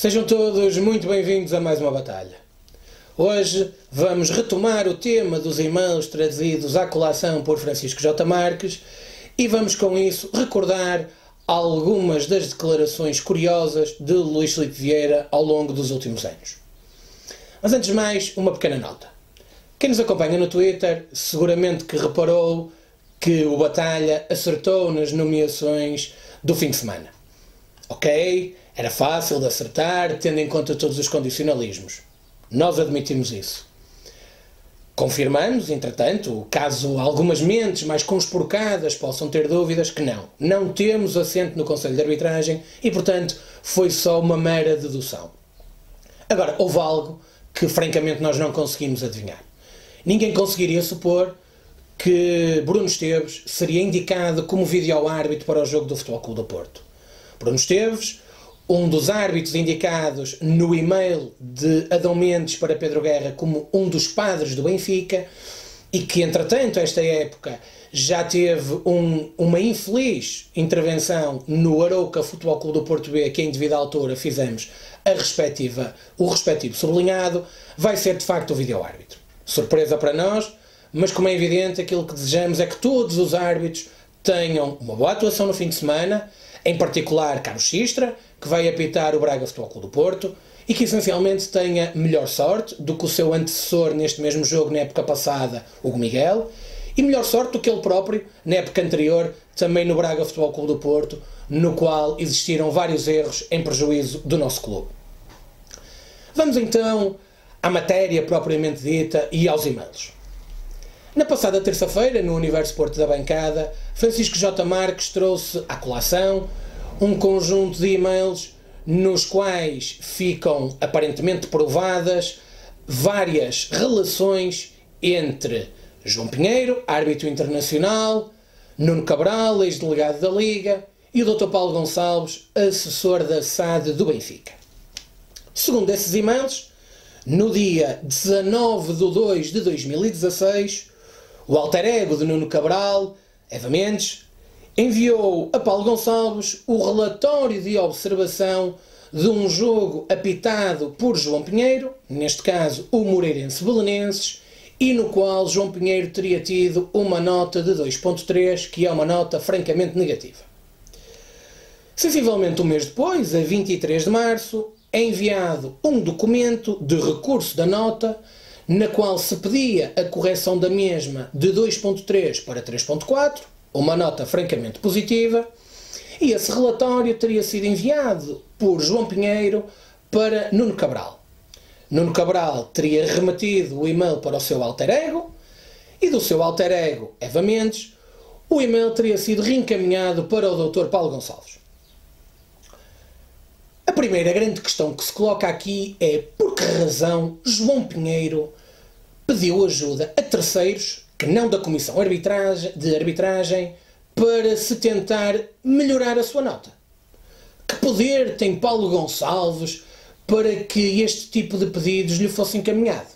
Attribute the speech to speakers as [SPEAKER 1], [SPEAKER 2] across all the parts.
[SPEAKER 1] Sejam todos muito bem-vindos a mais uma batalha. Hoje vamos retomar o tema dos e-mails trazidos à colação por Francisco J. Marques e vamos com isso recordar algumas das declarações curiosas de Luís Filipe Vieira ao longo dos últimos anos. Mas antes de mais, uma pequena nota. Quem nos acompanha no Twitter seguramente que reparou que o Batalha acertou nas nomeações do fim de semana. Ok, era fácil de acertar, tendo em conta todos os condicionalismos. Nós admitimos isso. Confirmamos, entretanto, caso algumas mentes mais conspurcadas possam ter dúvidas, que não. Não temos assento no Conselho de Arbitragem e, portanto, foi só uma mera dedução. Agora, houve algo que, francamente, nós não conseguimos adivinhar. Ninguém conseguiria supor que Bruno Esteves seria indicado como vídeo-árbitro para o jogo do Futebol Clube do Porto. Bruno Esteves, um dos árbitros indicados no e-mail de Adão Mendes para Pedro Guerra como um dos padres do Benfica, e que, entretanto, esta época já teve um, uma infeliz intervenção no Arouca Futebol Clube do Porto B, que em devida altura fizemos a respectiva, o respectivo sublinhado, vai ser de facto o vídeo-árbitro. Surpresa para nós, mas como é evidente, aquilo que desejamos é que todos os árbitros tenham uma boa atuação no fim de semana, em particular Carlos Xistra, que vai apitar o Braga Futebol Clube do Porto, e que essencialmente tenha melhor sorte do que o seu antecessor neste mesmo jogo na época passada, Hugo Miguel, e melhor sorte do que ele próprio na época anterior, também no Braga Futebol Clube do Porto, no qual existiram vários erros em prejuízo do nosso clube. Vamos então à matéria propriamente dita e aos e-mails. Na passada terça-feira, no Universo Porto da Bancada, Francisco J. Marques trouxe à colação um conjunto de e-mails nos quais ficam aparentemente provadas várias relações entre João Pinheiro, árbitro internacional, Nuno Cabral, ex-delegado da Liga, e o Dr. Paulo Gonçalves, assessor da SAD do Benfica. Segundo esses e-mails, no dia 19 de 2 de 2016, o alter ego de Nuno Cabral, Eva Mendes, enviou a Paulo Gonçalves o relatório de observação de um jogo apitado por João Pinheiro, neste caso o Moreirense Belenenses, e no qual João Pinheiro teria tido uma nota de 2.3, que é uma nota francamente negativa. Sensivelmente um mês depois, a 23 de março, é enviado um documento de recurso da nota na qual se pedia a correção da mesma de 2.3 para 3.4, uma nota francamente positiva, e esse relatório teria sido enviado por João Pinheiro para Nuno Cabral. Nuno Cabral teria remetido o e-mail para o seu alter ego, e do seu alter ego, Eva Mendes, o e-mail teria sido reencaminhado para o Dr. Paulo Gonçalves. A primeira grande questão que se coloca aqui é por que razão João Pinheiro pediu ajuda a terceiros, que não da Comissão de Arbitragem, para se tentar melhorar a sua nota. Que poder tem Paulo Gonçalves para que este tipo de pedidos lhe fosse encaminhado?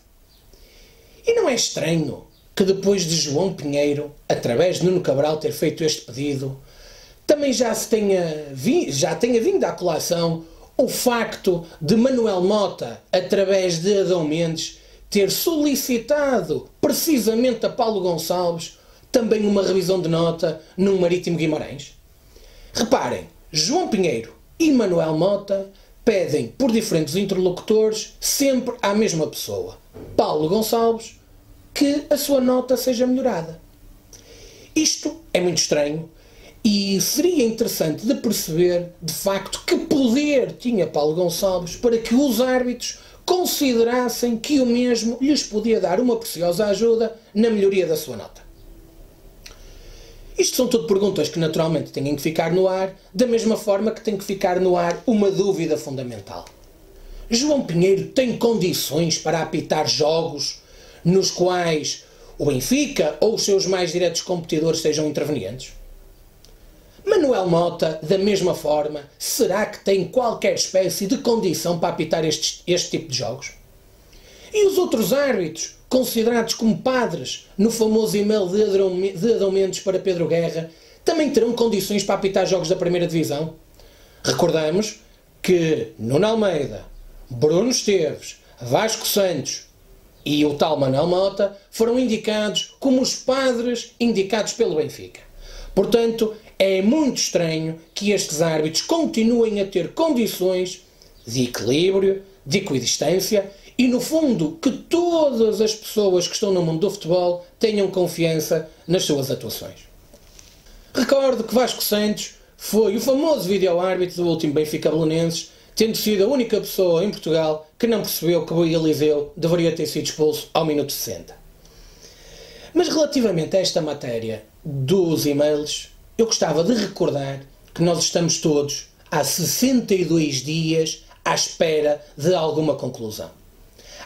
[SPEAKER 1] E não é estranho que depois de João Pinheiro, através de Nuno Cabral, ter feito este pedido, também já se tenha, vi, já tenha vindo à colação o facto de Manuel Mota, através de Adão Mendes, ter solicitado precisamente a Paulo Gonçalves também uma revisão de nota no Marítimo Guimarães? Reparem, João Pinheiro e Manuel Mota pedem por diferentes interlocutores sempre à mesma pessoa, Paulo Gonçalves, que a sua nota seja melhorada. Isto é muito estranho e seria interessante de perceber, de facto, que poder tinha Paulo Gonçalves para que os árbitros considerassem que o mesmo lhes podia dar uma preciosa ajuda na melhoria da sua nota. Isto são tudo perguntas que naturalmente têm que ficar no ar, da mesma forma que tem que ficar no ar uma dúvida fundamental. João Pinheiro tem condições para apitar jogos nos quais o Benfica ou os seus mais diretos competidores sejam intervenientes? Manuel Mota, da mesma forma, será que tem qualquer espécie de condição para apitar este, este tipo de jogos? E os outros árbitros, considerados como padres no famoso e-mail de Adão Mendes para Pedro Guerra, também terão condições para apitar jogos da primeira divisão? Recordamos que Nuno Almeida, Bruno Esteves, Vasco Santos e o tal Manuel Mota foram indicados como os padres indicados pelo Benfica. Portanto, é muito estranho que estes árbitros continuem a ter condições de equilíbrio, de equidistância e, no fundo, que todas as pessoas que estão no mundo do futebol tenham confiança nas suas atuações. Recordo que Vasco Santos foi o famoso vídeo-árbitro do último Benfica Belenenses, tendo sido a única pessoa em Portugal que não percebeu que o Eliseu deveria ter sido expulso ao minuto 60. Mas relativamente a esta matéria dos e-mails, eu gostava de recordar que nós estamos todos há 62 dias à espera de alguma conclusão.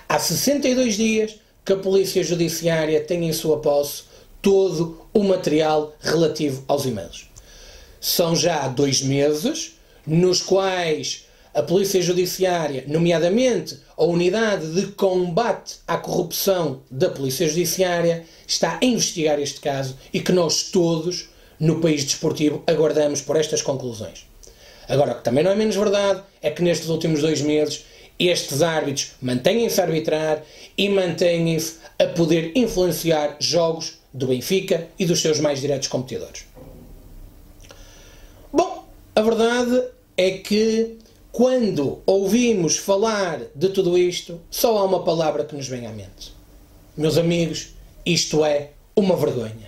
[SPEAKER 1] Há 62 dias que a Polícia Judiciária tem em sua posse todo o material relativo aos e-mails. São já dois meses nos quais a Polícia Judiciária, nomeadamente a Unidade de Combate à Corrupção da Polícia Judiciária, está a investigar este caso e que nós todos, no país desportivo, aguardamos por estas conclusões. Agora, o que também não é menos verdade é que nestes últimos dois meses estes árbitros mantêm-se a arbitrar e mantêm-se a poder influenciar jogos do Benfica e dos seus mais diretos competidores. Bom, a verdade é que quando ouvimos falar de tudo isto, só há uma palavra que nos vem à mente. Meus amigos, isto é uma vergonha.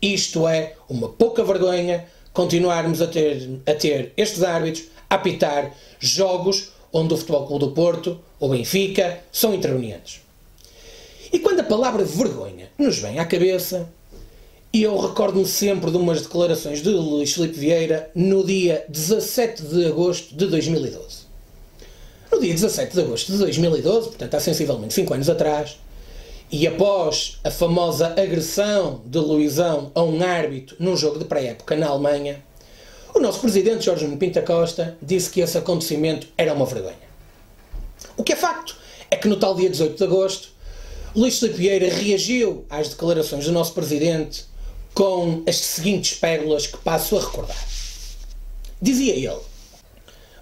[SPEAKER 1] Isto é uma pouca vergonha continuarmos a ter, a ter estes árbitros a apitar jogos onde o Futebol Clube do Porto ou Benfica são intervenientes. E quando a palavra vergonha nos vem à cabeça, eu recordo-me sempre de umas declarações de Luís Filipe Vieira no dia 17 de agosto de 2012. No dia 17 de agosto de 2012, portanto há sensivelmente 5 anos atrás, e após a famosa agressão de Luizão a um árbitro num jogo de pré-época na Alemanha, o nosso presidente Jorge Pinta Costa disse que esse acontecimento era uma vergonha. O que é facto é que no tal dia 18 de agosto, Luís Filipe Vieira reagiu às declarações do nosso presidente com as seguintes pérolas que passo a recordar. Dizia ele: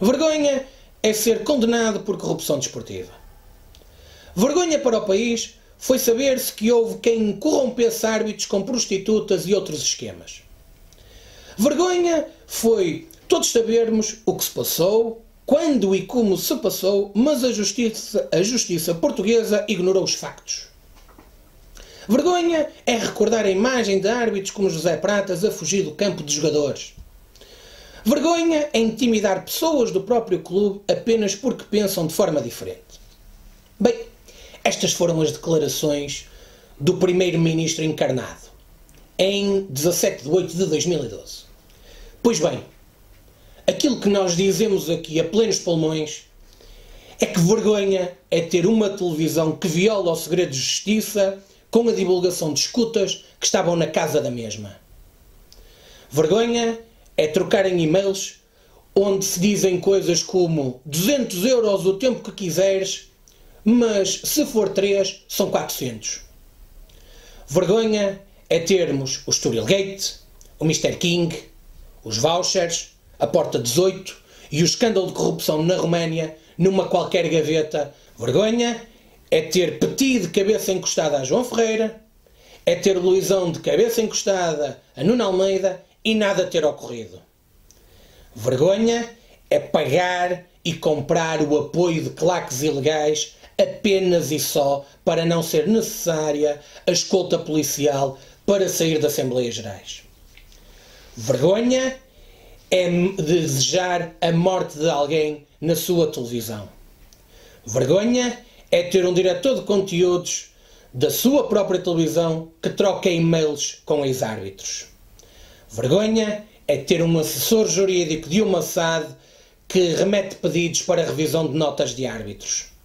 [SPEAKER 1] Vergonha é ser condenado por corrupção desportiva. Vergonha para o país foi saber-se que houve quem corrompesse árbitros com prostitutas e outros esquemas. Vergonha foi todos sabermos o que se passou, quando e como se passou, mas a justiça, a justiça portuguesa ignorou os factos. Vergonha é recordar a imagem de árbitros como José Pratas a fugir do campo de jogadores. Vergonha é intimidar pessoas do próprio clube apenas porque pensam de forma diferente. Bem, estas foram as declarações do primeiro-ministro encarnado em 17 de 8 de 2012. Pois bem, aquilo que nós dizemos aqui a plenos pulmões é que vergonha é ter uma televisão que viola o segredo de justiça com a divulgação de escutas que estavam na casa da mesma. Vergonha é trocar em e-mails onde se dizem coisas como 200 euros o tempo que quiseres mas se for 3, são 400. Vergonha é termos o Sturil Gate, o Mr. King, os vouchers, a Porta 18 e o escândalo de corrupção na Roménia numa qualquer gaveta. Vergonha é ter Petit de cabeça encostada a João Ferreira, é ter Luizão de cabeça encostada a Nuno Almeida e nada ter ocorrido. Vergonha é pagar e comprar o apoio de claques ilegais apenas e só para não ser necessária a escolta policial para sair das Assembleias Gerais. Vergonha é desejar a morte de alguém na sua televisão. Vergonha é ter um diretor de conteúdos da sua própria televisão que troca e-mails com ex-árbitros. Vergonha é ter um assessor jurídico de uma SAD que remete pedidos para revisão de notas de árbitros.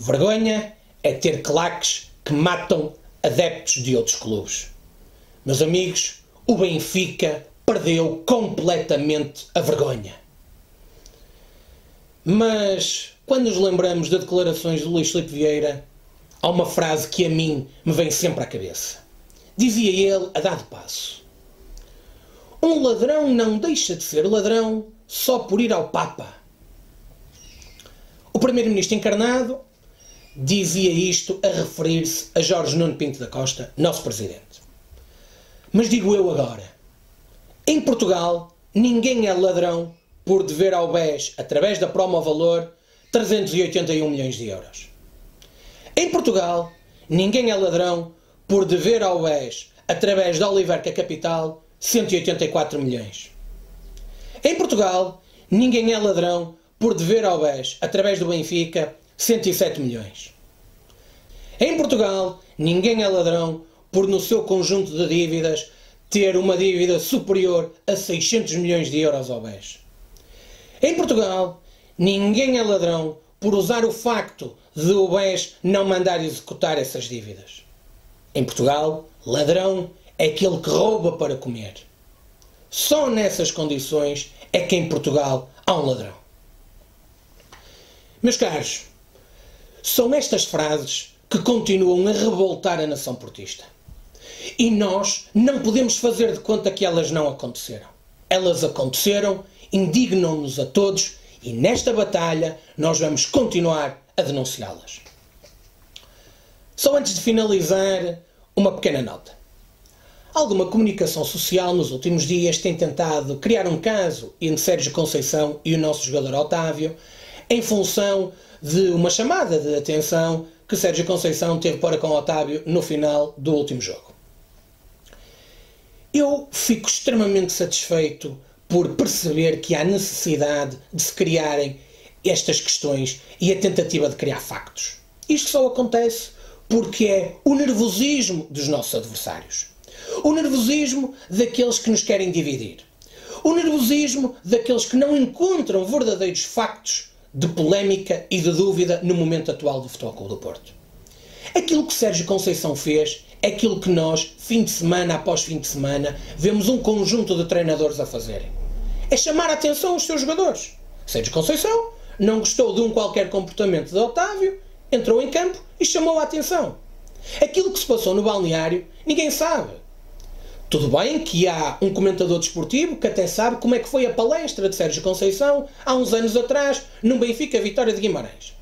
[SPEAKER 1] Vergonha é ter claques que matam adeptos de outros clubes. Meus amigos, o Benfica perdeu completamente a vergonha. Mas quando nos lembramos de declarações de Luís Filipe Vieira, há uma frase que a mim me vem sempre à cabeça. Dizia ele a dado passo: Um ladrão não deixa de ser ladrão só por ir ao Papa. O primeiro-ministro encarnado dizia isto a referir-se a Jorge Nuno Pinto da Costa, nosso presidente. Mas digo eu agora: em Portugal, ninguém é ladrão por dever ao BES, através da Promo Valor, 381 milhões de euros. Em Portugal, ninguém é ladrão por dever ao BES, através da Oliverca Capital, 184 milhões. Em Portugal, ninguém é ladrão por dever ao BES, através do Benfica, 107 milhões. Em Portugal, ninguém é ladrão por, no seu conjunto de dívidas, ter uma dívida superior a 600 milhões de euros ao BES. Em Portugal, ninguém é ladrão por usar o facto de o BES não mandar executar essas dívidas. Em Portugal, ladrão é aquele que rouba para comer. Só nessas condições é que em Portugal há um ladrão. Meus caros, são estas frases que continuam a revoltar a nação portista. E nós não podemos fazer de conta que elas não aconteceram. Elas aconteceram, indignam-nos a todos e nesta batalha nós vamos continuar a denunciá-las. Só antes de finalizar, uma pequena nota. Alguma comunicação social nos últimos dias tem tentado criar um caso entre Sérgio Conceição e o nosso jogador Otávio em função de uma chamada de atenção que Sérgio Conceição teve para com Otávio no final do último jogo. Eu fico extremamente satisfeito por perceber que há necessidade de se criarem estas questões e a tentativa de criar factos. Isto só acontece porque é o nervosismo dos nossos adversários. O nervosismo daqueles que nos querem dividir. O nervosismo daqueles que não encontram verdadeiros factos de polémica e de dúvida no momento atual do Futebol Clube do Porto. Aquilo que Sérgio Conceição fez é aquilo que nós, fim de semana após fim de semana, vemos um conjunto de treinadores a fazerem. É chamar a atenção aos seus jogadores. Sérgio Conceição não gostou de um qualquer comportamento de Otávio, entrou em campo e chamou a atenção. Aquilo que se passou no balneário, ninguém sabe. Tudo bem que há um comentador desportivo que até sabe como é que foi a palestra de Sérgio Conceição há uns anos atrás no Benfica Vitória de Guimarães.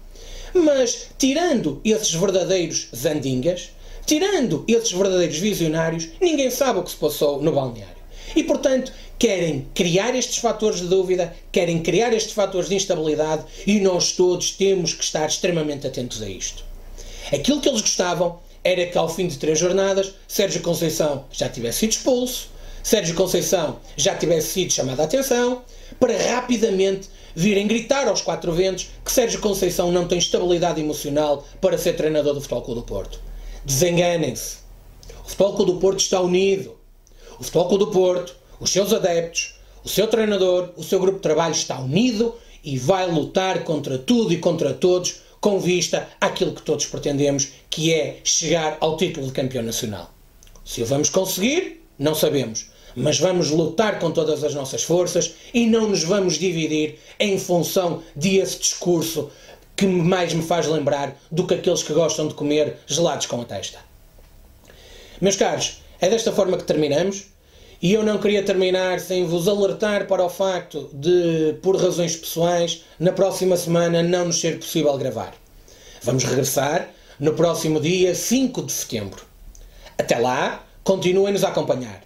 [SPEAKER 1] Mas, tirando esses verdadeiros zandingas, tirando esses verdadeiros visionários, ninguém sabe o que se passou no balneário. E, portanto, querem criar estes fatores de dúvida, querem criar estes fatores de instabilidade e nós todos temos que estar extremamente atentos a isto. Aquilo que eles gostavam era que ao fim de três jornadas Sérgio Conceição já tivesse sido expulso, Sérgio Conceição já tivesse sido chamado a atenção, para rapidamente virem gritar aos quatro ventos que Sérgio Conceição não tem estabilidade emocional para ser treinador do Futebol Clube do Porto. Desenganem-se. O Futebol Clube do Porto está unido. O Futebol Clube do Porto, os seus adeptos, o seu treinador, o seu grupo de trabalho está unido e vai lutar contra tudo e contra todos com vista àquilo que todos pretendemos, que é chegar ao título de campeão nacional. Se o vamos conseguir, não sabemos, mas vamos lutar com todas as nossas forças e não nos vamos dividir em função desse discurso que mais me faz lembrar do que aqueles que gostam de comer gelados com a testa. Meus caros, é desta forma que terminamos. E eu não queria terminar sem vos alertar para o facto de, por razões pessoais, na próxima semana não nos ser possível gravar. Vamos regressar no próximo dia 5 de setembro. Até lá, continuem-nos a acompanhar.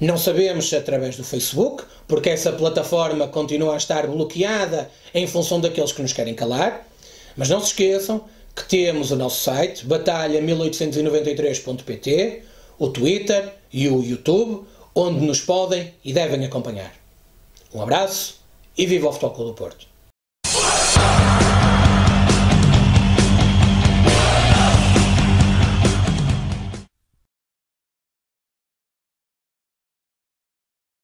[SPEAKER 1] Não sabemos se através do Facebook, porque essa plataforma continua a estar bloqueada em função daqueles que nos querem calar, mas não se esqueçam que temos o nosso site, batalha1893.pt, o Twitter e o YouTube, onde nos podem e devem acompanhar. Um abraço e viva o Futebol Clube do Porto!